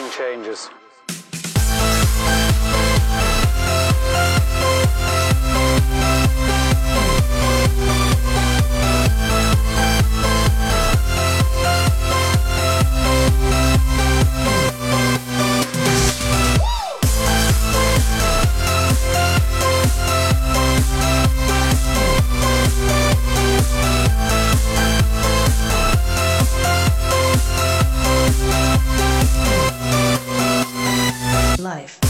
nothing changes. Life.